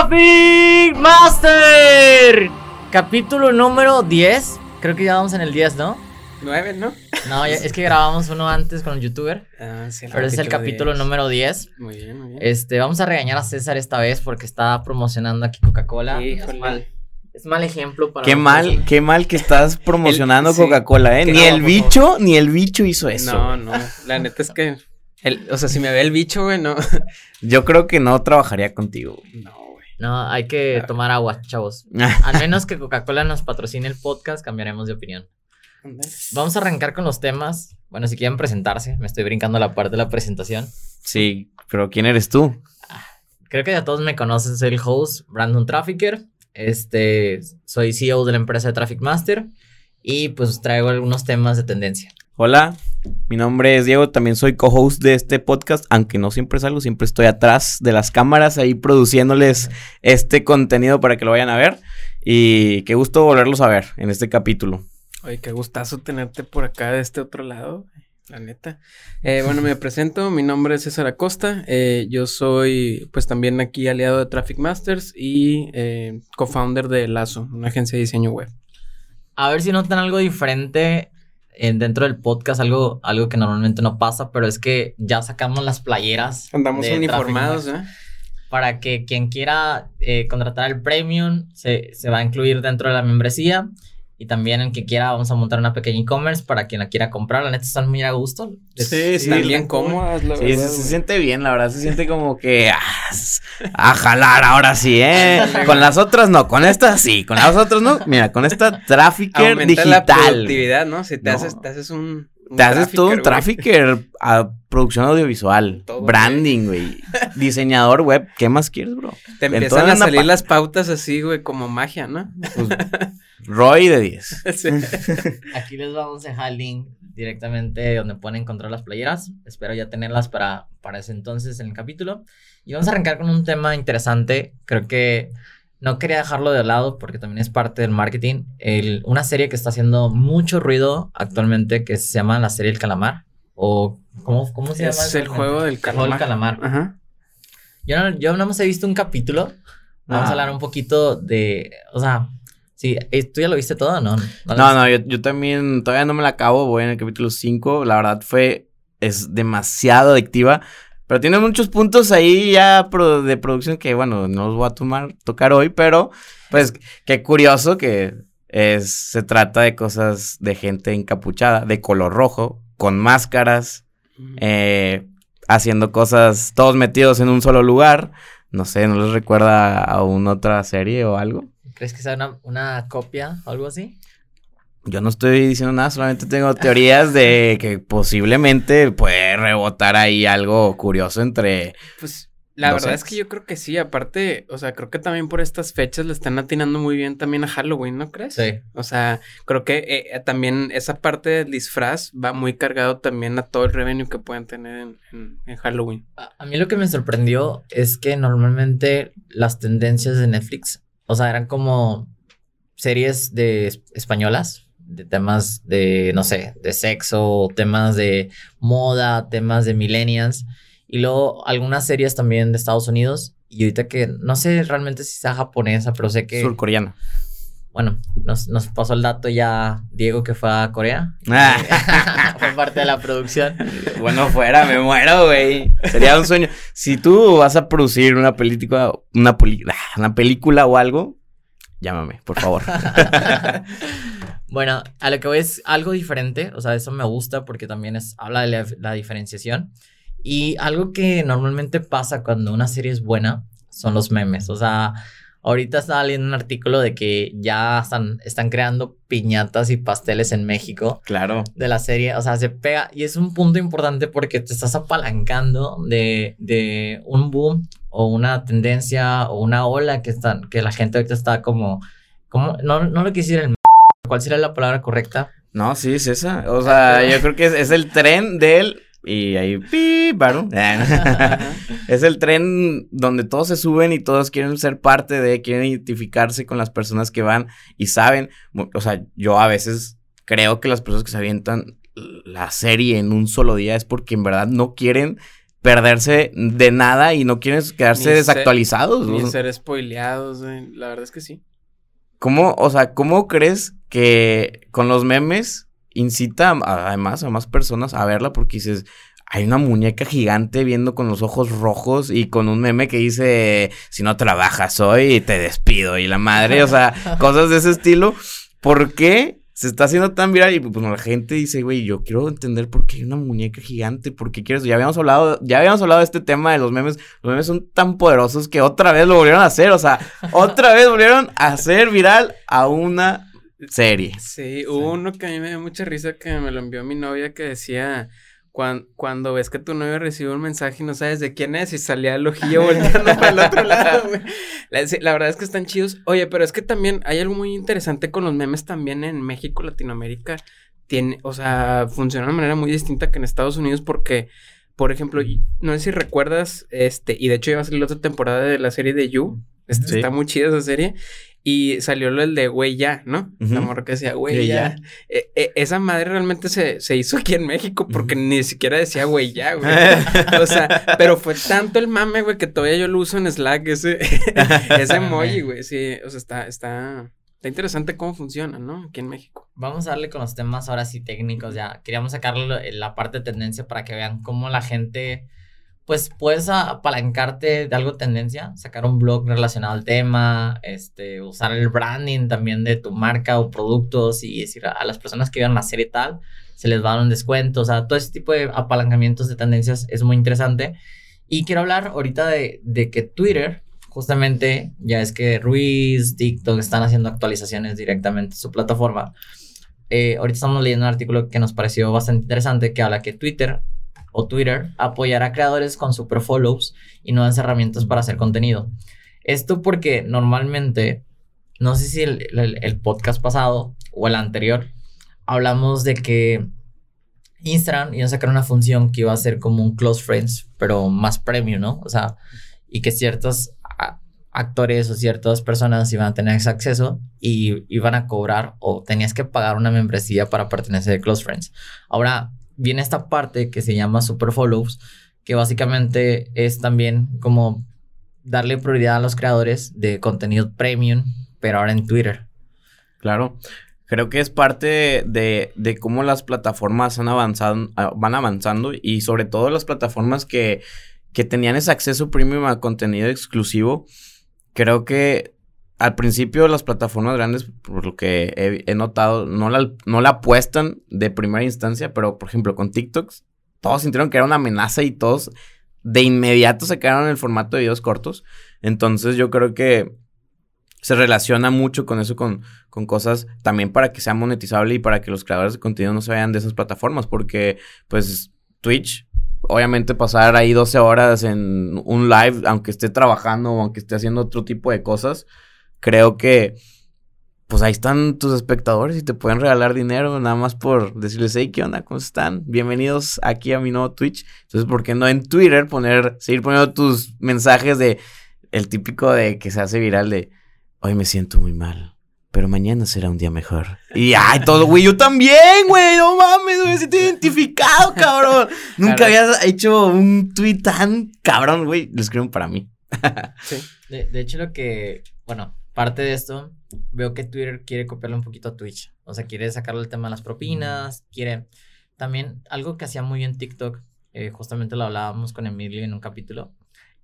Traffic Master. Capítulo número 10. Creo que ya vamos en el 10, ¿no? 9, ¿no? No, es que grabamos uno antes con un youtuber. Ah, sí, Pero es el capítulo 10. número 10. Muy bien, muy bien. Este, vamos a regañar a César esta vez porque está promocionando aquí Coca-Cola. Híjole. Es mal, es mal ejemplo para Qué mal, qué mal que estás promocionando. Coca-Cola, ¿eh? Ni no, el bicho, ni el bicho hizo eso. No, no. La neta es que. El, o sea, si me ve el bicho, güey, no. Yo creo que no trabajaría contigo. No. No, hay que tomar agua, chavos. Al menos que Coca-Cola nos patrocine el podcast, cambiaremos de opinión. Vamos a arrancar con los temas. Bueno, si quieren presentarse, me estoy brincando la parte de la presentación. Sí, pero ¿quién eres tú? Creo que ya todos me conocen, soy el host Brandon Trafficker. Este, soy CEO de la empresa de Traffic Master y pues traigo algunos temas de tendencia. Hola, mi nombre es Diego, también soy co-host de este podcast, aunque no siempre salgo, siempre estoy atrás de las cámaras ahí produciéndoles este contenido para que lo vayan a ver. Y qué gusto volverlos a ver en este capítulo. Oye, qué gustazo tenerte por acá de este otro lado, la neta. Eh, bueno, me presento, mi nombre es César Acosta, eh, yo soy pues también aquí aliado de Traffic Masters y eh, co-founder de Lazo, una agencia de diseño web. A ver si notan algo diferente en- dentro del podcast, algo, algo que normalmente no pasa, pero es que ya sacamos las playeras. Andamos uniformados, ¿eh? Para que quien quiera eh, contratar el premium se, se va a incluir dentro de la membresía. Y también el que quiera, vamos a montar una pequeña e-commerce para quien la quiera comprar. La neta están muy a gusto. Sí, Están sí, bien la- cómodas, la Sí, verdad, se, siente bien, la verdad, se siente como que ah, a jalar ahora sí, ¿eh? Con las otras no, con esta sí, con las otras no. Mira, con esta Trafficker Aumenta la digital. productividad, ¿no? Si te No. haces, te haces un, un Te haces todo un trafficker, a producción audiovisual, Todo, branding, güey, diseñador web, ¿qué más quieres, bro? Te empiezan a salir pa- las pautas así, güey, como magia, ¿no? Pues, Roy de 10. Sí. Aquí les vamos a dejar el link directamente donde pueden encontrar las playeras. Espero ya tenerlas para, para ese entonces en el capítulo. Y vamos a arrancar con un tema interesante. Creo que no quería dejarlo de lado porque también es parte del marketing. El- una serie que está haciendo mucho ruido actualmente que se llama la serie El Calamar. O, ¿cómo, cómo se llama? Es el juego del El calamar. Ajá. Yo no, yo no más he visto un capítulo. Vamos Ah. a hablar un poquito de. O sea, sí, eh, ¿tú ya lo viste todo no? No, viste? no, yo, yo también todavía no me la acabo, voy en el capítulo 5, la verdad fue, es demasiado adictiva, pero tiene muchos puntos ahí ya pro- de producción que, bueno, no los voy a tomar, tocar hoy, pero pues qué curioso que es, se trata de cosas de gente encapuchada, de color rojo, con máscaras, eh, haciendo cosas, todos metidos en un solo lugar, no sé, ¿no les recuerda a una otra serie o algo? ¿Crees que sea una, una copia o algo así? Yo no estoy diciendo nada, solamente tengo teorías de que posiblemente puede rebotar ahí algo curioso entre... Pues la verdad es que yo creo que sí. Aparte, o sea, creo que también por estas fechas le están atinando muy bien también a Halloween, ¿no crees? Sí. O sea, creo que eh, también esa parte del disfraz va muy cargado también a todo el revenue que pueden tener en, en- en Halloween. A, a mí lo que me sorprendió es que normalmente las tendencias de Netflix, o sea, eran como series de es- españolas, de temas de, no sé, de sexo, temas de moda, temas de millennials, y luego algunas series también de Estados Unidos. Y ahorita que no sé realmente si sea japonesa, pero sé que, Surcoreano. bueno, nos, nos pasó el dato ya Diego que fue a Corea. Ah. fue parte de la producción. bueno, fuera, me muero, güey. Sería un sueño. Si tú vas a producir una película, una, ah, una película o algo, llámame, por favor. Bueno, a lo que voy es algo diferente, o sea, eso me gusta porque también es, habla de la, la diferenciación. Y algo que normalmente pasa cuando una serie es buena son los memes. O sea, ahorita estaba leyendo un artículo de que ya están, están creando piñatas y pasteles en México claro. de la serie. O sea, se pega y es un punto importante porque te estás apalancando de, de un boom o una tendencia o una ola que, están, que la gente ahorita está como... como no, no lo quisiera el... ¿Cuál sería la palabra correcta? No, sí, es esa. O sea, yo creo que es, es el tren del... Y ahí, pi, paro. es el tren donde todos se suben y todos quieren ser parte de, quieren identificarse con las personas que van y saben. O sea, yo a veces creo que las personas que se avientan la serie en un solo día es porque en verdad no quieren perderse de nada y no quieren quedarse desactualizados. Ser, ni ser spoileados, güey. La verdad es que sí. ¿Cómo, o sea, cómo crees que con los memes incita además a más personas a verla? Porque dices, hay una muñeca gigante viendo con los ojos rojos y con un meme que dice, si no trabajas hoy, te despido. Y la madre, o sea, cosas de ese estilo. ¿Por qué se está haciendo tan viral? Y pues la gente dice, güey, yo quiero entender por qué hay una muñeca gigante, por qué quieres. Ya habíamos hablado, ya habíamos hablado de este tema de los memes. Los memes son tan poderosos que otra vez lo volvieron a hacer. O sea, otra vez volvieron a hacer viral a una serie. Sí, hubo uno que a mí me dio mucha risa que me lo envió mi novia que decía cuando, ves que tu novio recibe un mensaje y no sabes de quién es y salía el ojillo volteando para el otro lado, güey. La, verdad es que están chidos. Oye, pero es que también hay algo muy interesante con los memes también en México, Latinoamérica. Tiene, o sea, funciona de manera muy distinta que en Estados Unidos porque, por ejemplo, no sé si recuerdas, este, y de hecho iba a salir la otra temporada de la serie de You. Este, Está muy chida esa serie. Y salió lo de güey ya, ¿no? La morra que decía güey ya. E, e, esa madre realmente se, se, hizo aquí en México porque ni siquiera decía güey ya, güey. o sea, pero fue tanto el mame, güey, que todavía yo lo uso en Slack, ese, ese emoji, güey. Sí, o sea, está, está, está interesante cómo funciona, ¿no? Aquí en México. Vamos a darle con los temas ahora sí técnicos ya. Queríamos sacarle la parte de tendencia para que vean cómo la gente pues puedes apalancarte de algo tendencia, sacar un blog relacionado al tema, este, usar el branding también de tu marca o productos y decir a, las personas que vean la serie tal, se les va a dar un descuento, o sea, todo ese tipo de apalancamientos de tendencias es muy interesante. Y quiero hablar ahorita de, de que Twitter, justamente, ya es que Ruiz, TikTok están haciendo actualizaciones directamente en su plataforma. Eh, ahorita estamos leyendo un artículo que nos pareció bastante interesante que habla que Twitter o Twitter apoyará a creadores con super follows y nuevas herramientas para hacer contenido. Esto porque normalmente, no sé si el, podcast pasado o el anterior, hablamos de que Instagram iba a sacar una función que iba a ser como un close friends, pero más premium, ¿no? O sea, y que ciertos actores o ciertas personas iban a tener ese acceso y iban a cobrar o tenías que pagar una membresía para pertenecer a Close Friends. Ahora, viene esta parte que se llama super follows, que básicamente es también como darle prioridad a los creadores de contenido premium, pero ahora en Twitter. Claro. Creo que es parte de, de cómo las plataformas han avanzado, ah, van avanzando y sobre todo las plataformas que, que tenían ese acceso premium a contenido exclusivo. Creo que al principio las plataformas grandes, por lo que he, notado, no la, no la apuestan de primera instancia, pero por ejemplo con TikToks, todos sintieron que era una amenaza y todos de inmediato se quedaron en el formato de videos cortos. Entonces yo creo que se relaciona mucho con eso, con, con cosas también para que sea monetizable y para que los creadores de contenido no se vayan de esas plataformas, porque pues Twitch obviamente pasar ahí 12 horas en un live, aunque esté trabajando o aunque esté haciendo otro tipo de cosas, creo que pues ahí están tus espectadores y te pueden regalar dinero nada más por decirles, hey, ¿qué onda? ¿Cómo están? Bienvenidos aquí a mi nuevo Twitch. Entonces, ¿por qué no en Twitter poner, seguir poniendo tus mensajes de el típico de que se hace viral de hoy me siento muy mal, pero mañana será un día mejor. Y ay, todo, güey, yo también, güey, no mames, güey, estoy identificado, cabrón. Nunca había hecho un tweet tan cabrón, güey, lo escriben para mí. sí. de hecho, lo que, bueno, parte de esto, veo que Twitter quiere copiarle un poquito a Twitch. O sea, quiere sacarle el tema de las propinas, quiere... También algo que hacía muy bien TikTok, eh, justamente lo hablábamos con Emilio en un capítulo,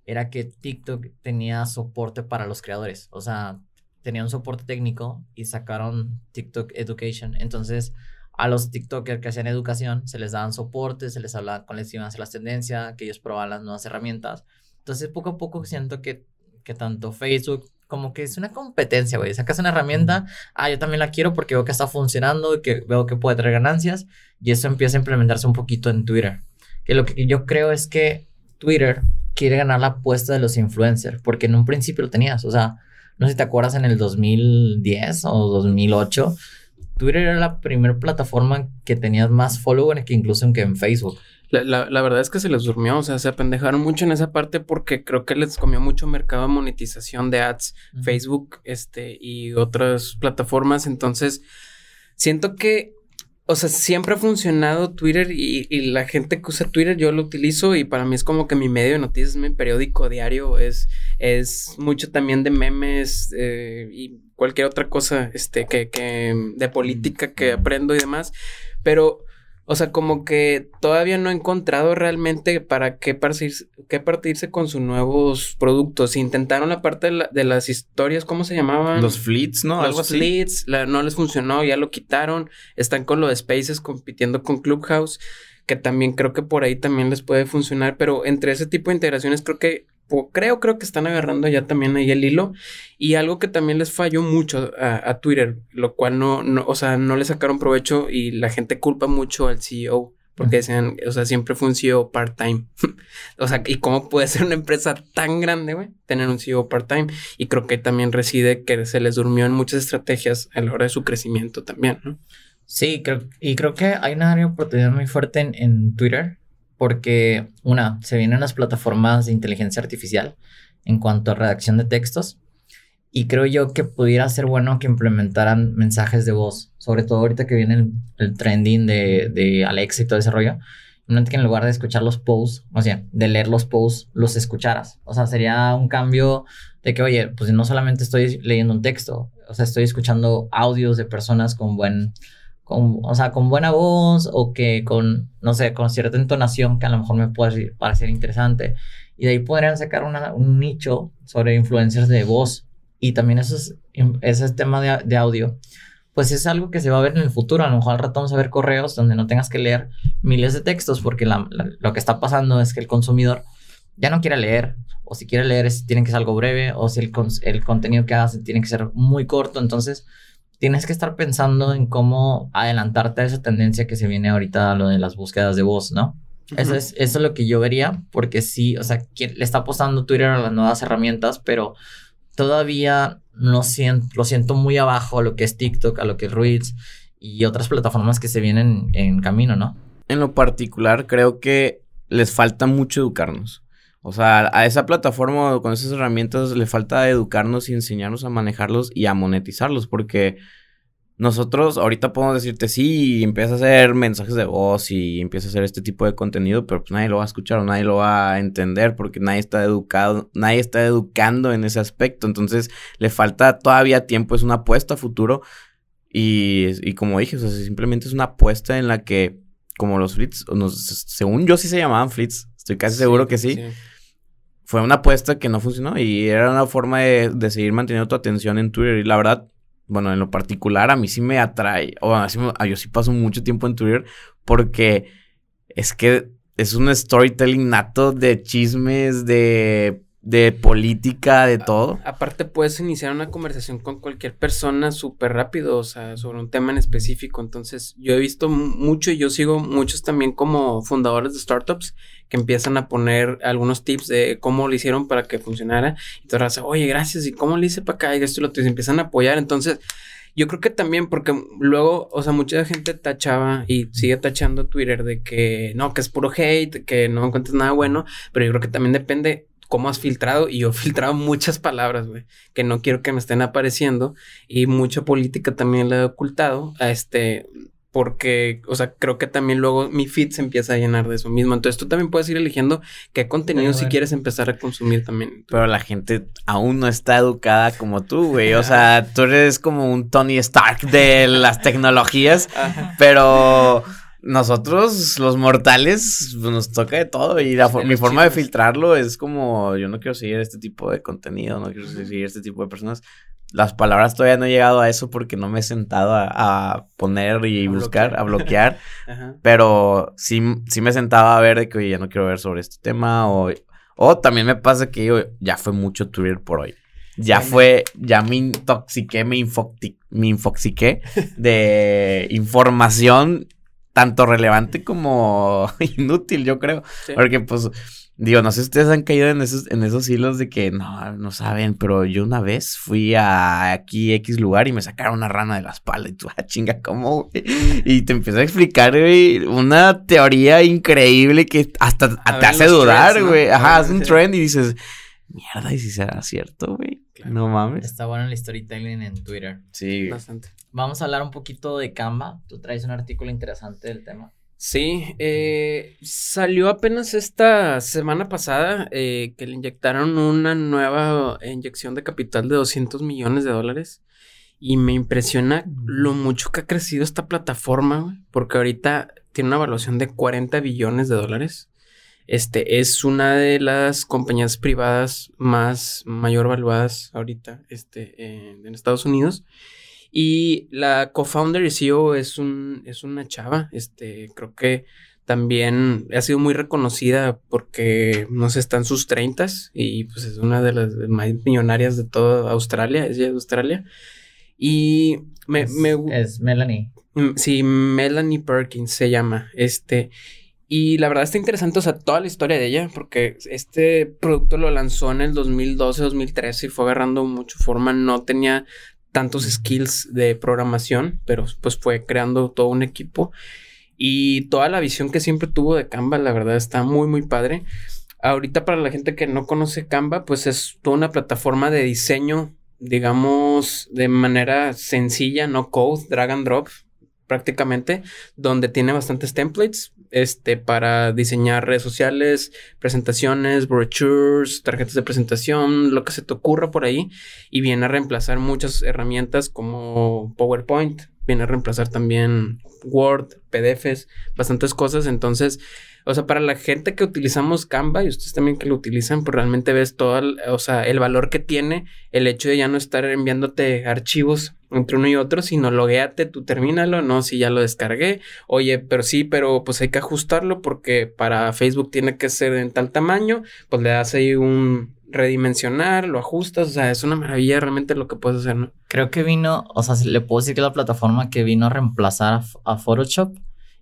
era que TikTok tenía soporte para los creadores. O sea, tenía un soporte técnico y sacaron TikTok Education. Entonces, a los TikTokers que hacían educación se les daban soporte, se les hablaba con les iban a hacer las tendencias, que ellos probaban las nuevas herramientas. Entonces, poco a poco siento que, que tanto Facebook como que es una competencia, güey. Sacas una herramienta, ah, yo también la quiero porque veo que está funcionando y que veo que puede traer ganancias. Y eso empieza a implementarse un poquito en Twitter. Que lo que yo creo es que Twitter quiere ganar la apuesta de los influencers, porque en un principio lo tenías. O sea, no sé si te acuerdas en el 2010 o 2008. Twitter era la primera plataforma que tenías más followers que incluso que en Facebook. La, la, verdad es que se les durmió, o sea, se apendejaron mucho en esa parte porque creo que les comió mucho mercado de monetización de ads, Facebook, este, y otras plataformas. Entonces, siento que o sea, siempre ha funcionado Twitter y, y, la gente que usa Twitter yo lo utilizo y para mí es como que mi medio de noticias, mi periódico diario, es, es mucho también de memes eh, y cualquier otra cosa este, que, que de política que aprendo y demás. Pero o sea, como que todavía no he encontrado realmente para qué partirse, qué partirse con sus nuevos productos. Intentaron la parte de, las historias, ¿cómo se llamaban? Los fleets, ¿no? Los fleets, no les funcionó, ya lo quitaron. Están con lo de Spaces compitiendo con Clubhouse, que también creo que por ahí también les puede funcionar. Pero entre ese tipo de integraciones creo que creo, creo que están agarrando ya también ahí el hilo. Y algo que también les falló mucho a, Twitter, lo cual no, no, o sea, no le sacaron provecho y la gente culpa mucho al CEO. Porque decían, o sea, siempre fue un CEO part-time. o sea, ¿y cómo puede ser una empresa tan grande, güey? Tener un CEO part-time. Y creo que también reside que se les durmió en muchas estrategias a la hora de su crecimiento también, ¿no? Sí, creo, y creo que hay una área de oportunidad muy fuerte en, en Twitter porque una, se vienen las plataformas de inteligencia artificial en cuanto a redacción de textos y creo yo que pudiera ser bueno que implementaran mensajes de voz, sobre todo ahorita que viene el, trending de, de, Alexa y todo ese rollo. que en lugar de escuchar los posts, o sea, de leer los posts, los escucharas. O sea, sería un cambio de que, oye, pues no solamente estoy leyendo un texto, o sea, estoy escuchando audios de personas con buen, con, o sea, con buena voz o que con, no sé, con cierta entonación que a lo mejor me puede parecer interesante. Y de ahí podrían sacar un nicho sobre influencers de voz. Y también esos, ese tema de, de, audio, pues es algo que se va a ver en el futuro. A lo mejor al rato vamos a ver correos donde no tengas que leer miles de textos porque lo que está pasando es que el consumidor ya no quiere leer. O si quiere leer, es, tiene que ser algo breve. O si el, el contenido que hagas tiene que ser muy corto. Entonces tienes que estar pensando en cómo adelantarte a esa tendencia que se viene ahorita, lo de las búsquedas de voz, ¿no? eso, es, eso es lo que yo vería, porque sí, o sea, le está apostando Twitter a las nuevas herramientas, pero todavía no siento, lo siento muy abajo a lo que es TikTok, a lo que es Reels y otras plataformas que se vienen en camino, ¿no? En lo particular, creo que les falta mucho educarnos. O sea, a esa plataforma con esas herramientas le falta educarnos y enseñarnos a manejarlos y a monetizarlos, porque nosotros ahorita podemos decirte sí, empieza a hacer mensajes de voz y empieza a hacer este tipo de contenido, pero pues nadie lo va a escuchar o nadie lo va a entender porque nadie está educado, nadie está educando en ese aspecto. Entonces le falta todavía tiempo, es una apuesta a futuro. Y, y como dije, o simplemente es una apuesta en la que, como los flits, según yo sí se llamaban flits, estoy casi seguro que sí fue una apuesta que no funcionó y era una forma de, seguir manteniendo tu atención en Twitter. Y la verdad, bueno, en lo particular a mí sí me atrae, o así, yo sí paso mucho tiempo en Twitter porque es que es un storytelling nato de chismes, de de política, de todo. aparte puedes iniciar una conversación con cualquier persona súper rápido, o sea, sobre un tema en específico. Entonces, yo he visto mucho y yo sigo muchos también como fundadores de startups que empiezan a poner algunos tips de cómo lo hicieron para que funcionara. Y tú dices, oye, gracias, ¿y cómo le hice para acá? Y esto y lo otro, y empiezan a apoyar. Entonces, yo creo que también porque luego, o sea, mucha gente tachaba y sigue tachando Twitter de que no, que es puro hate, que no encuentras nada bueno, pero yo creo que también depende cómo has filtrado y yo he filtrado muchas palabras, güey, que no quiero que me estén apareciendo y mucha política también la he ocultado a este porque, o sea, creo que también luego mi feed se empieza a llenar de eso mismo. Entonces tú también puedes ir eligiendo qué contenido si quieres empezar a consumir también. Pero la gente aún no está educada como tú, güey. O sea, tú eres como un Tony Stark de las tecnologías, pero nosotros, los mortales, pues, nos toca de todo. Y mi forma de filtrarlo es como: yo no quiero seguir este tipo de contenido, no quiero seguir este tipo de personas. Las palabras todavía no he llegado a eso porque no me he sentado a, poner y buscar, a bloquear. Pero sí, sí me he sentado a ver de que, oye, ya no quiero ver sobre este tema. O, o también me pasa que yo, ya fue mucho Twitter por hoy. Ya fue, ya me intoxiqué, me, me infoxiqué de información tanto relevante como inútil, yo creo. Porque pues, digo, no sé si ustedes han caído en esos, en esos hilos de que no, no saben, pero yo una vez fui a aquí X lugar y me sacaron una rana de la espalda y tú, ah, chinga, ¿cómo? Y te empieza a explicar, güey, una teoría increíble que hasta te hace dudar, güey. Ajá, hace un trend y dices, mierda, y si será cierto, güey. No mames. Está bueno el storytelling en Twitter. Sí. Bastante. Vamos a hablar un poquito de Canva. Tú traes un artículo interesante del tema. Sí, eh, salió apenas esta semana pasada eh, que le inyectaron una nueva inyección de capital de 200 millones de dólares. Y me impresiona lo mucho que ha crecido esta plataforma, porque ahorita tiene una evaluación de 40 billones de dólares. Este es una de las compañías privadas más mayor valuadas ahorita este, en, en Estados Unidos. Y la co-founder y CEO es, un, es una chava. Este, creo que también ha sido muy reconocida porque, no sé, está en sus treintas y pues es una de las más millonarias de toda Australia, es de Australia. Y me... es, me es Melanie. Mm, Sí, Melanie Perkins se llama. Este. Y la verdad está interesante, o sea, toda la historia de ella, porque este producto lo lanzó en el 2012, 2013 y fue agarrando mucho forma. No tenía tantos skills de programación, pero pues fue creando todo un equipo. Y toda la visión que siempre tuvo de Canva, la verdad está muy, muy padre. Ahorita para la gente que no conoce Canva, pues es toda una plataforma de diseño, digamos, de manera sencilla, no code, drag and drop, prácticamente, donde tiene bastantes templates este, para diseñar redes sociales, presentaciones, brochures, tarjetas de presentación, lo que se te ocurra por ahí, y viene a reemplazar muchas herramientas como PowerPoint, viene a reemplazar también Word, PDFs, bastantes cosas, entonces... O sea, para la gente que utilizamos Canva y ustedes también que lo utilizan, pues realmente ves todo, el, o sea, el valor que tiene el hecho de ya no estar enviándote archivos entre uno y otro, sino logueate, tú termínalo, no, si ya lo descargué, oye, pero sí, pero pues hay que ajustarlo porque para Facebook tiene que ser en tal tamaño, pues le das ahí un redimensionar, lo ajustas, o sea, es una maravilla realmente lo que puedes hacer, ¿no? Creo que vino, o sea, le puedo decir que la plataforma que vino a reemplazar a, a Photoshop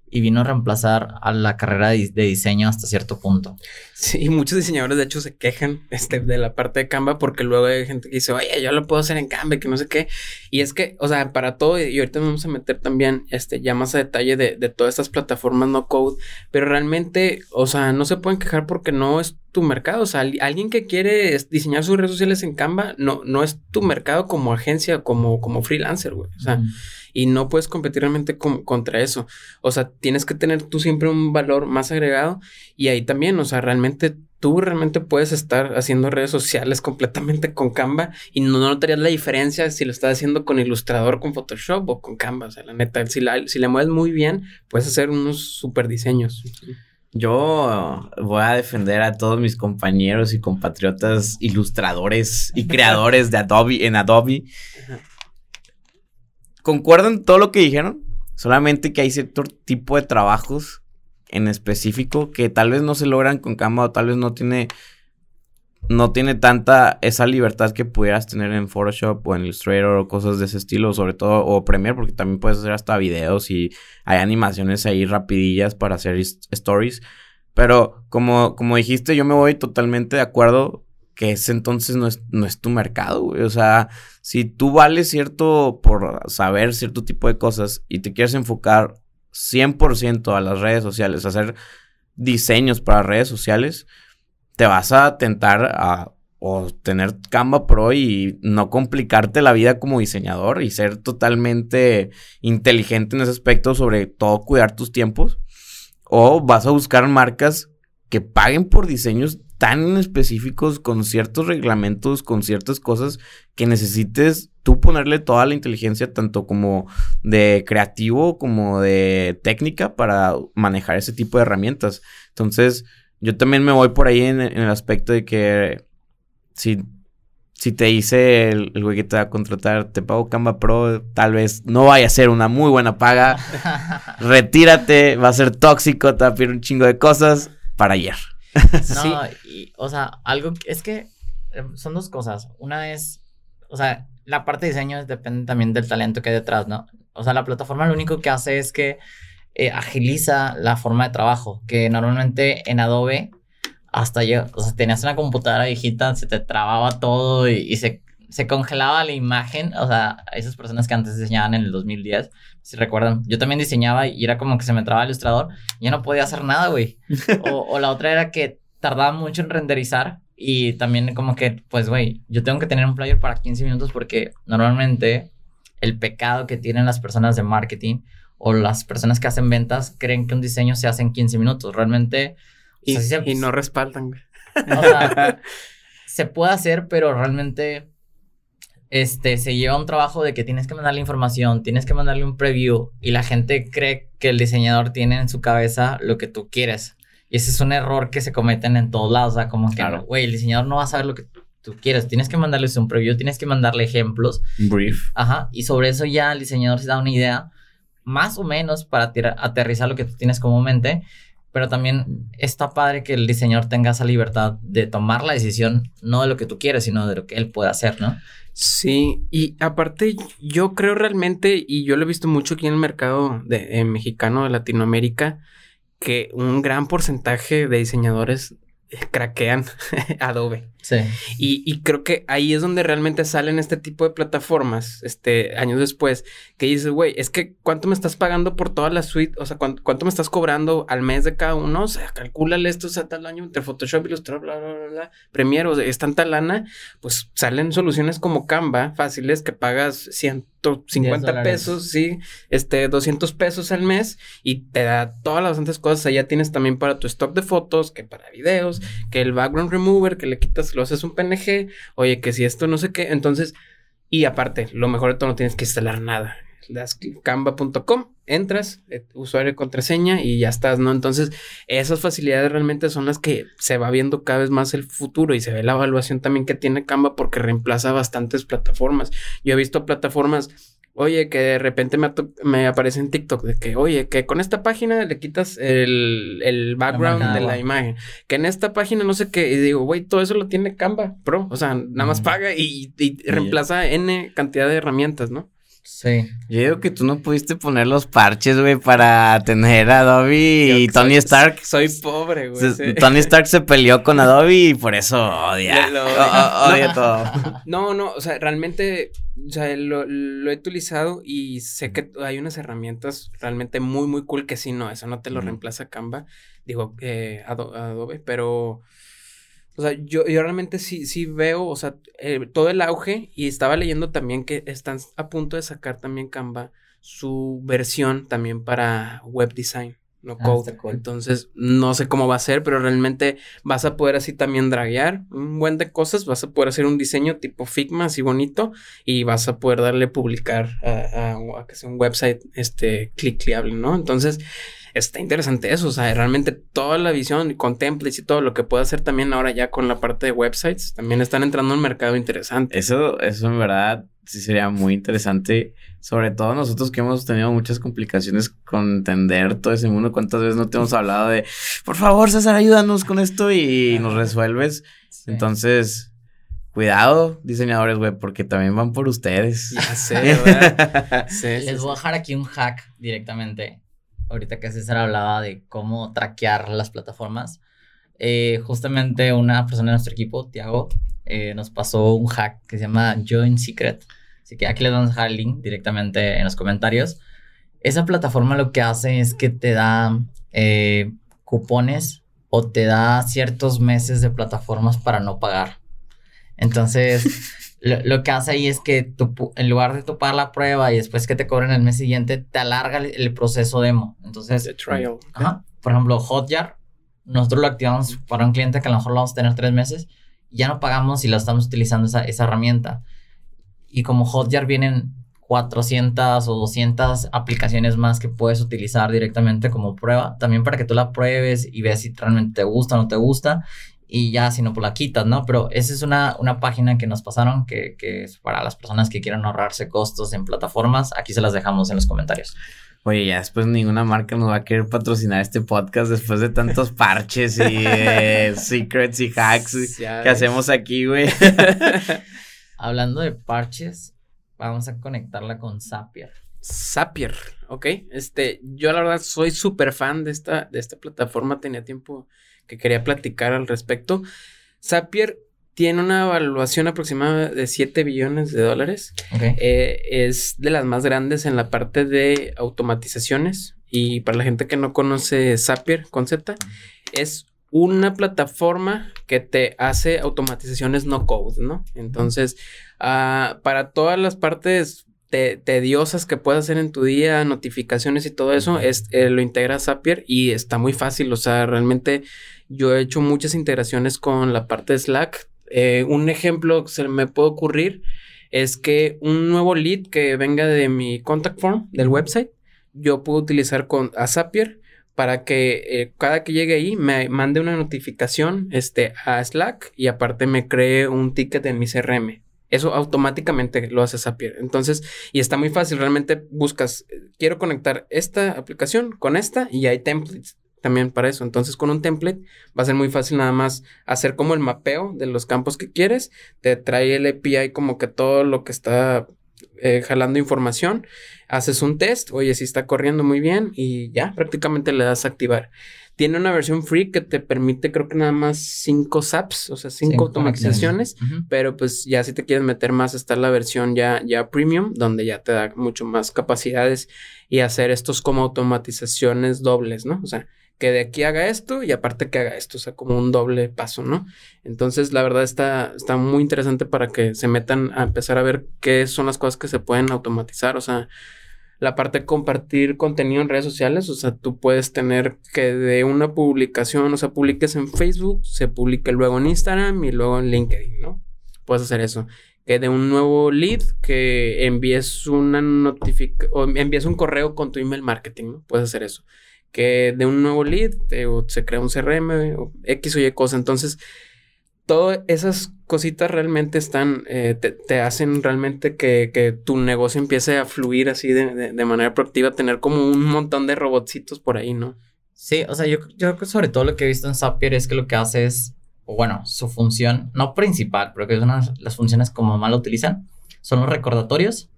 y vino a reemplazar a la carrera de, de, diseño hasta cierto punto. Sí, muchos diseñadores de hecho se quejan este, de la parte de Canva porque luego hay gente que dice, oye, yo lo puedo hacer en Canva, que no sé qué. Y es que, o sea, para todo, y ahorita nos vamos a meter también este, ya más a detalle de, de todas estas plataformas no code, pero realmente, o sea, no se pueden quejar porque no es tu mercado. O sea, alguien que quiere diseñar sus redes sociales en Canva no, no es tu mercado como agencia, como, como freelancer, güey. O sea, mm. Y no puedes competir realmente con, contra eso. O sea, tienes que tener tú siempre un valor más agregado y ahí también, o sea, realmente tú realmente puedes estar haciendo redes sociales completamente con Canva y no notarías la diferencia si lo estás haciendo con Illustrator, con Photoshop o con Canva. O sea, la neta, si, la, si le mueves muy bien, puedes hacer unos super diseños. Yo voy a defender a todos mis compañeros y compatriotas ilustradores y creadores de Adobe en Adobe. Concuerdo en todo lo que dijeron, solamente que hay cierto tipo de trabajos en específico que tal vez no se logran con Canva o tal vez no tiene no tiene tanta esa libertad que pudieras tener en Photoshop o en Illustrator o cosas de ese estilo, sobre todo o Premiere porque también puedes hacer hasta videos y hay animaciones ahí rapidillas para hacer stories, pero como como dijiste, yo me voy totalmente de acuerdo que ese entonces no es, no es tu mercado. O sea, si tú vales cierto por saber cierto tipo de cosas y te quieres enfocar 100% a las redes sociales, hacer diseños para redes sociales, te vas a tentar a o tener Canva Pro y no complicarte la vida como diseñador y ser totalmente inteligente en ese aspecto, sobre todo cuidar tus tiempos. O vas a buscar marcas que paguen por diseños tan específicos, con ciertos reglamentos, con ciertas cosas que necesites tú ponerle toda la inteligencia, tanto como de creativo como de técnica, para manejar ese tipo de herramientas. Entonces, yo también me voy por ahí en, en el aspecto de que si, si te dice el, el, güey que te va a contratar, te pago Canva Pro, tal vez no vaya a ser una muy buena paga. Retírate, va a ser tóxico, te va a pedir un chingo de cosas para ayer. No, y, o sea, algo que, es que son dos cosas. Una es, o sea, la parte de diseño depende también del talento que hay detrás, ¿no? O sea, la plataforma lo único que hace es que eh, agiliza la forma de trabajo, que normalmente en Adobe hasta yo, o sea, tenías una computadora viejita, se te trababa todo y, y se, se, congelaba la imagen, o sea, esas personas que antes diseñaban en el 2010, si recuerdan, yo también diseñaba y era como que se me trababa el ilustrador, y ya no podía hacer nada, güey. o, o la otra era que tardaba mucho en renderizar Y también como que, pues, güey, yo tengo que tener un player para 15 minutos porque normalmente el pecado que tienen las personas de marketing o las personas que hacen ventas creen que un diseño se hace en 15 minutos. Realmente... Y, o sea, sí se- y no respaldan, güey. o sea, se puede hacer, pero realmente este, se lleva un trabajo de que tienes que mandarle información, tienes que mandarle un preview y la gente cree que el diseñador tiene en su cabeza lo que tú quieres. Y ese es un error que se cometen en todos lados, o sea, como que, Claro. güey, el diseñador no va a saber lo que tú quieres, tienes que mandarles un preview, tienes que mandarle ejemplos, Brief. ajá, y sobre eso ya el diseñador se da una idea más o menos para aterrizar lo que tú tienes como mente, pero también está padre que el diseñador tenga esa libertad de tomar la decisión, no de lo que tú quieres, sino de lo que él puede hacer, ¿no? Sí, y aparte yo creo realmente, y yo lo he visto mucho aquí en el mercado de, eh, mexicano de Latinoamérica, que un gran porcentaje de diseñadores craquean Adobe. Sí. Y, y creo que ahí es donde realmente salen este tipo de plataformas, este, años después, que dices, güey, es que ¿cuánto me estás pagando por toda la suite? O sea, ¿cuánto, cuánto me estás cobrando al mes de cada uno? O sea, calcúlale esto, o sea, tal año entre Photoshop, Illustrator, bla, bla, bla, bla, Premiere, o sea, es tanta lana, pues salen soluciones como Canva, fáciles, que pagas 150 dólares. pesos, sí, este, 200 pesos al mes y te da todas las bastantes cosas. Allá tienes también para tu stock de fotos, que para videos, que el background remover, que le quitas, lo haces un PNG, oye, que si esto no sé qué, entonces, y aparte, lo mejor de todo, no tienes que instalar nada. Canva.com, entras, eh, usuario y contraseña y ya estás, ¿no? Entonces, esas facilidades realmente son las que se va viendo cada vez más el futuro y se ve la evaluación también que tiene Canva porque reemplaza bastantes plataformas. Yo he visto plataformas Oye, que de repente me, me aparece en TikTok de que, oye, que con esta página le quitas el, el background de la imagen. Que en esta página no sé qué. Y digo, güey, todo eso lo tiene Canva Pro. O sea, nada más Mm. paga y, y reemplaza N cantidad de herramientas, ¿no? Sí. Yo digo que tú no pudiste poner los parches, güey, para tener Adobe y Tony soy- Stark. Soy pobre, güey. se- sí. Tony Stark se peleó con Adobe y por eso odia. Lo- lo- o- o- odia todo. No, no, o sea, realmente, o sea, lo, lo he utilizado y sé que hay unas herramientas realmente muy, muy cool que sí, no, eso no te lo reemplaza Canva, digo, eh, Ado- Adobe, pero, o sea, yo, yo realmente sí, sí veo, o sea, eh, todo el auge y estaba leyendo también que están a punto de sacar también Canva su versión también para web design. No Ah, code. cool. Entonces, no sé cómo va a ser, pero realmente vas a poder así también draguear un buen de cosas, vas a poder hacer un diseño tipo Figma así bonito y vas a poder darle publicar a, a- a que sea un website este clicable, ¿no? Entonces, está interesante eso, o sea, realmente toda la visión con templates y todo lo que puede hacer también ahora ya con la parte de websites, también están entrando en un mercado interesante. Eso, eso en verdad sí sería muy interesante. Sobre todo nosotros que hemos tenido muchas complicaciones con entender todo ese mundo. ¿Cuántas veces no te hemos hablado de, por favor, César, ayúdanos con esto y nos resuelves? Sí. Entonces, cuidado, diseñadores web, porque también van por ustedes. Ya sé, ¿verdad? Sí, sí, Les voy a dejar aquí un hack directamente. Ahorita que César hablaba de cómo traquear las plataformas. Eh, justamente una persona de nuestro equipo, Tiago, eh, nos pasó un hack que se llama Join Secret. Así que aquí les vamos a dejar el link directamente en los comentarios. Esa plataforma lo que hace es que te da eh, cupones o te da ciertos meses de plataformas para no pagar. Entonces, lo, lo que hace ahí es que tú, pu- en lugar de tú pagar la prueba y después que te cobren el mes siguiente, te alarga el, el proceso demo. Entonces, The trial. Ajá. Por ejemplo, Hotjar, nosotros lo activamos para un cliente que a lo mejor lo vamos a tener tres meses, y ya no pagamos y lo estamos utilizando esa, esa herramienta. Y como Hotjar vienen 400 o 200 aplicaciones más que puedes utilizar directamente como prueba, también para que tú la pruebes y veas si realmente te gusta o no te gusta, y ya si no, pues la quitas, ¿no? Pero esa es una, una página que nos pasaron que, que es para las personas que quieran ahorrarse costos en plataformas. Aquí se las dejamos en los comentarios. Oye, ya después ninguna marca nos va a querer patrocinar este podcast después de tantos parches y eh, secrets y hacks Ya que ves. hacemos aquí, güey. Hablando de parches, vamos a conectarla con Zapier. Zapier, ok. Este, yo la verdad soy súper fan de esta, de esta plataforma. Tenía tiempo que quería platicar al respecto. Zapier tiene una evaluación aproximada de 7 billones de dólares. Eh, es de las más grandes en la parte de automatizaciones. Y para la gente que no conoce Zapier con Z, es una plataforma que te hace automatizaciones no code, ¿no? Entonces, ah, para todas las partes tediosas que puedas hacer en tu día, notificaciones y todo eso, es, eh, lo integra Zapier y está muy fácil. O sea, realmente yo he hecho muchas integraciones con la parte de Slack. Eh, un ejemplo que se me puede ocurrir es que un nuevo lead que venga de mi contact form del website, yo puedo utilizar con a Zapier para que eh, cada que llegue ahí me mande una notificación este, a Slack y aparte me cree un ticket en mi CRM. Eso automáticamente lo hace Zapier. Entonces, y está muy fácil. Realmente buscas, quiero conectar esta aplicación con esta y hay templates también para eso. Entonces, con un template va a ser muy fácil nada más hacer como el mapeo de los campos que quieres. Te trae el API como que todo lo que está eh, jalando información. Haces un test, oye, si está corriendo muy bien y ya prácticamente le das a activar. Tiene una versión free que te permite, creo que nada más cinco SAPs, o sea, cinco, automatizaciones. Pero pues ya si te quieres meter más, está la versión ya, ya premium, donde ya te da mucho más capacidades y hacer estos como automatizaciones dobles, ¿no? O sea, que de aquí haga esto y aparte que haga esto, o sea, como un doble paso, ¿no? Entonces, la verdad está, está muy interesante para que se metan a empezar a ver qué son las cosas que se pueden automatizar, o sea, la parte de compartir contenido en redes sociales, o sea, tú puedes tener que de una publicación, o sea, publiques en Facebook, se publique luego en Instagram y luego en LinkedIn, ¿no? Puedes hacer eso. Que de un nuevo lead, que envíes una o envíes un correo con tu email marketing, ¿no? Puedes hacer eso. Que de un nuevo lead, o se crea un CRM, o X o Y cosa. Entonces, todas esas cositas realmente están, eh, te, hacen realmente que, tu negocio empiece a fluir así de, manera proactiva, tener como un montón de robotcitos por ahí, ¿no? Sí, o sea, yo, yo creo que sobre todo lo que he visto en Zapier es que lo que hace es, bueno, su función, no principal, pero que es una de las funciones como más lo utilizan, son los recordatorios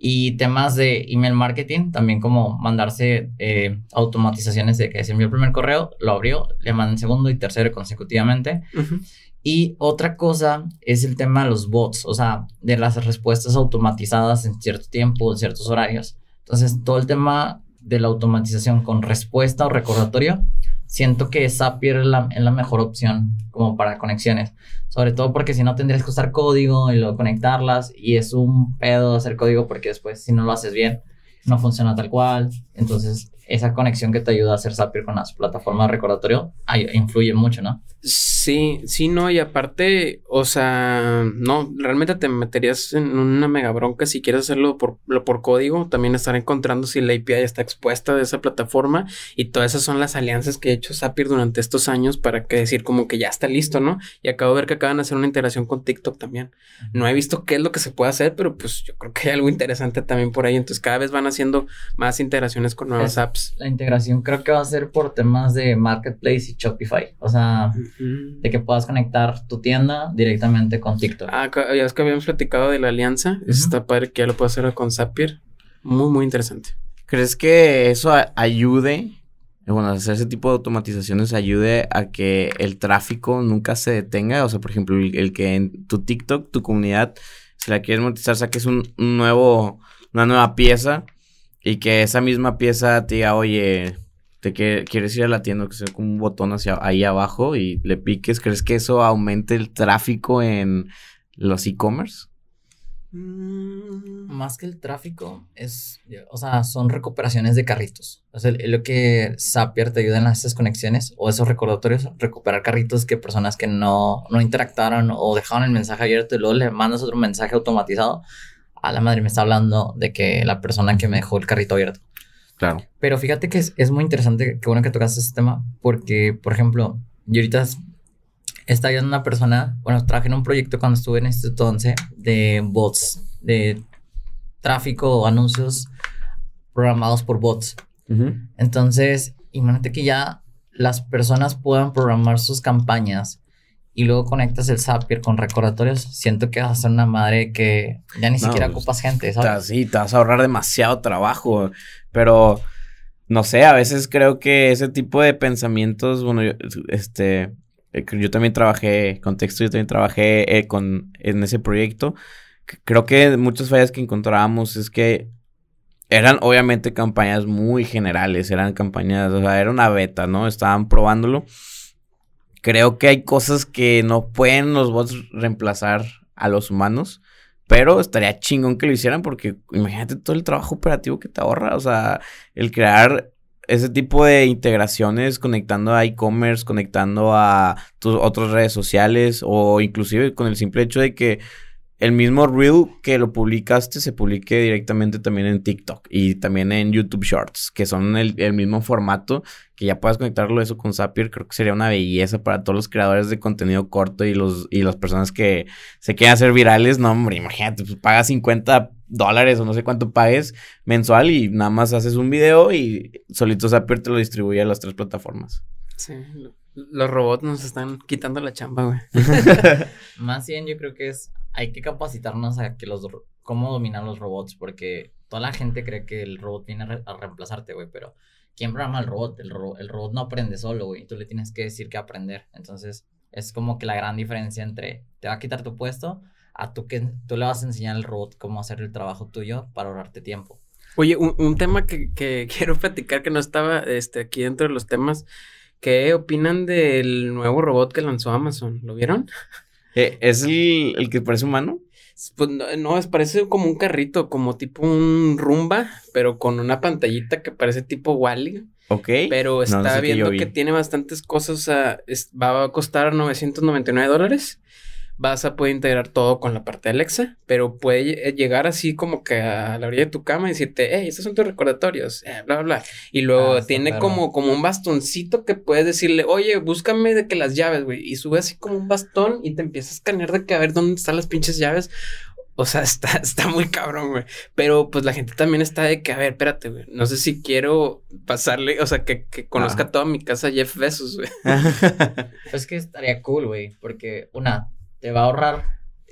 y temas de email marketing, también como mandarse eh, automatizaciones de que se envió el primer correo, lo abrió, le mandan segundo y tercero consecutivamente. Y otra cosa es el tema de los bots, o sea, de las respuestas automatizadas en cierto tiempo, en ciertos horarios. Entonces, todo el tema de la automatización con respuesta o recordatorio, siento que Zapier es la, la mejor opción como para conexiones. Sobre todo porque si no tendrías que usar código y luego conectarlas y es un pedo hacer código porque después si no lo haces bien no funciona tal cual. Entonces esa conexión que te ayuda a hacer Zapier con las plataformas de recordatorio influye mucho, ¿no? Sí, sí, no, y aparte, o sea, no, realmente te meterías en una mega bronca si quieres hacerlo por, por código, también estar encontrando si la API está expuesta de esa plataforma y todas esas son las alianzas que ha hecho Zapier durante estos años para que decir como que ya está listo, ¿no? Y acabo de ver que acaban de hacer una integración con TikTok también. No he visto qué es lo que se puede hacer, pero pues yo creo que hay algo interesante también por ahí, entonces cada vez van haciendo más integraciones con nuevas apps. La integración creo que va a ser por temas de Marketplace y Shopify, o sea de que puedas conectar tu tienda directamente con TikTok. Ah, ya es que habíamos platicado de la alianza. Está padre que ya lo puedo hacer con Zapier. Muy, muy interesante. ¿Crees que eso ayude? Bueno, hacer ese tipo de automatizaciones ayude a que el tráfico nunca se detenga. O sea, por ejemplo, el, que en tu TikTok, tu comunidad, si la quieres monetizar, saques un, un nuevo, una nueva pieza y que esa misma pieza te diga, oye, te quieres ir a la tienda que sea con un botón hacia ahí abajo y le piques, ¿crees que eso aumente el tráfico en los e-commerce? Mm, más que el tráfico, es, o sea, son recuperaciones de carritos. O sea, lo que Zapier te ayuda en esas conexiones o esos recordatorios, recuperar carritos que personas que no, no interactaron o dejaron el mensaje abierto y luego le mandas otro mensaje automatizado. A la madre me está hablando de que la persona que me dejó el carrito abierto. Claro. Pero fíjate que es, muy interesante, qué bueno que tocas este tema, porque, por ejemplo, yo ahorita estaba viendo una persona, bueno, trabajé en un proyecto cuando estuve en Instituto 11 de bots, de tráfico o anuncios programados por bots. Entonces, imagínate que ya las personas puedan programar sus campañas y luego conectas el Zapier con recordatorios, siento que vas a ser una madre que ya ni siquiera pues, ocupas gente, ¿sabes? Sí, te vas a ahorrar demasiado trabajo, pero no sé, a veces creo que ese tipo de pensamientos, bueno, yo, este, eh, yo también trabajé con texto, yo también trabajé eh, con, en ese proyecto. Creo que muchas fallas que encontrábamos es que eran obviamente campañas muy generales, eran campañas, o sea, era una beta, ¿no? Estaban probándolo. Creo que hay cosas que no pueden los bots reemplazar a los humanos. Pero estaría chingón que lo hicieran porque imagínate todo el trabajo operativo que te ahorra. O sea, el crear ese tipo de integraciones conectando a e-commerce, conectando a tus otras redes sociales o inclusive con el simple hecho de que el mismo reel que lo publicaste se publique directamente también en TikTok y también en YouTube Shorts, que son el, mismo formato, que ya puedas conectarlo eso con Zapier, creo que sería una belleza para todos los creadores de contenido corto y los y las personas que se quieren hacer virales, no hombre, imagínate, pues pagas 50 dólares o no sé cuánto pagues mensual y nada más haces un video y solito Zapier te lo distribuye a las tres plataformas. Sí, los robots nos están quitando la chamba, güey. Más bien yo creo que es, hay que capacitarnos a que los, cómo dominar los robots, porque toda la gente cree que el robot viene a, reemplazarte, güey, pero ¿quién programa el robot? El, el robot no aprende solo, güey, tú le tienes que decir que aprender. Entonces, es como que la gran diferencia entre te va a quitar tu puesto a tú que tú le vas a enseñar al robot cómo hacer el trabajo tuyo para ahorrarte tiempo. Oye, un, un tema que, que, quiero platicar que no estaba este, aquí dentro de los temas ¿Qué opinan del nuevo robot que lanzó Amazon? ¿Lo vieron? Eh, ¿Es el, que parece humano? Pues no, es, parece como un carrito, como tipo un rumba, pero con una pantallita que parece tipo Wally. Ok. Pero está viendo que, tiene bastantes cosas, o sea, va a costar 999 dólares vas a poder integrar todo con la parte de Alexa, pero puede llegar así como que a la orilla de tu cama y decirte, hey, estos son tus recordatorios, eh, bla, bla, bla. Y luego ah, tiene como, como un bastoncito que puedes decirle, oye, búscame de que las llaves, güey. Y sube así como un bastón y te empieza a escanear de que a ver dónde están las pinches llaves. O sea, está, está muy cabrón, güey. Pero pues la gente también está de que, a ver, espérate, güey. No sé si quiero pasarle, o sea, que, que conozca toda mi casa Jeff Bezos, güey. es que estaría cool, güey. Porque, una, te va a ahorrar.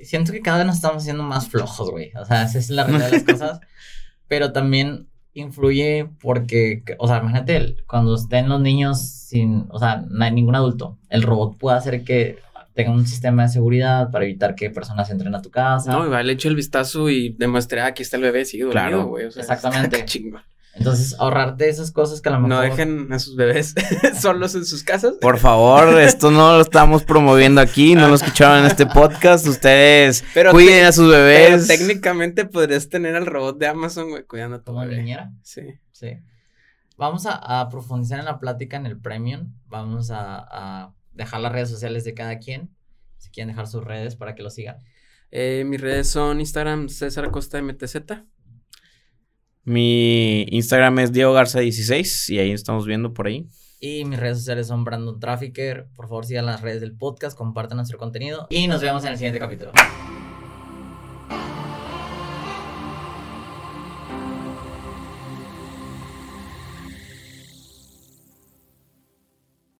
Siento que cada vez nos estamos haciendo más flojos, güey. O sea, esa es la realidad de las cosas. Pero también influye porque, o sea, imagínate, cuando estén los niños sin, o sea, no hay ningún adulto, el robot puede hacer que tenga un sistema de seguridad para evitar que personas entren a tu casa. No, y le echo el vistazo y demuestre, ah, aquí está el bebé, sigue dormido, claro, güey. O sea, exactamente. Entonces, ahorrarte esas cosas que a lo mejor... No dejen a sus bebés solos en sus casas. Por favor, esto no lo estamos promoviendo aquí, no lo escucharon en este podcast. Ustedes cuiden a sus bebés. Pero técnicamente podrías tener al robot de Amazon, güey, cuidando a tu bebé. niñera? Sí. Sí. Vamos a, profundizar en la plática en el Premium. Vamos a, dejar las redes sociales de cada quien. Si quieren dejar sus redes para que lo sigan. Eh, mis redes son Instagram César Acosta MTZ. Mi Instagram es Diego Garza16 y ahí estamos viendo por ahí. Y mis redes sociales son Brandon Trafficker. Por favor, sigan las redes del podcast, compartan nuestro contenido y nos vemos en el siguiente capítulo.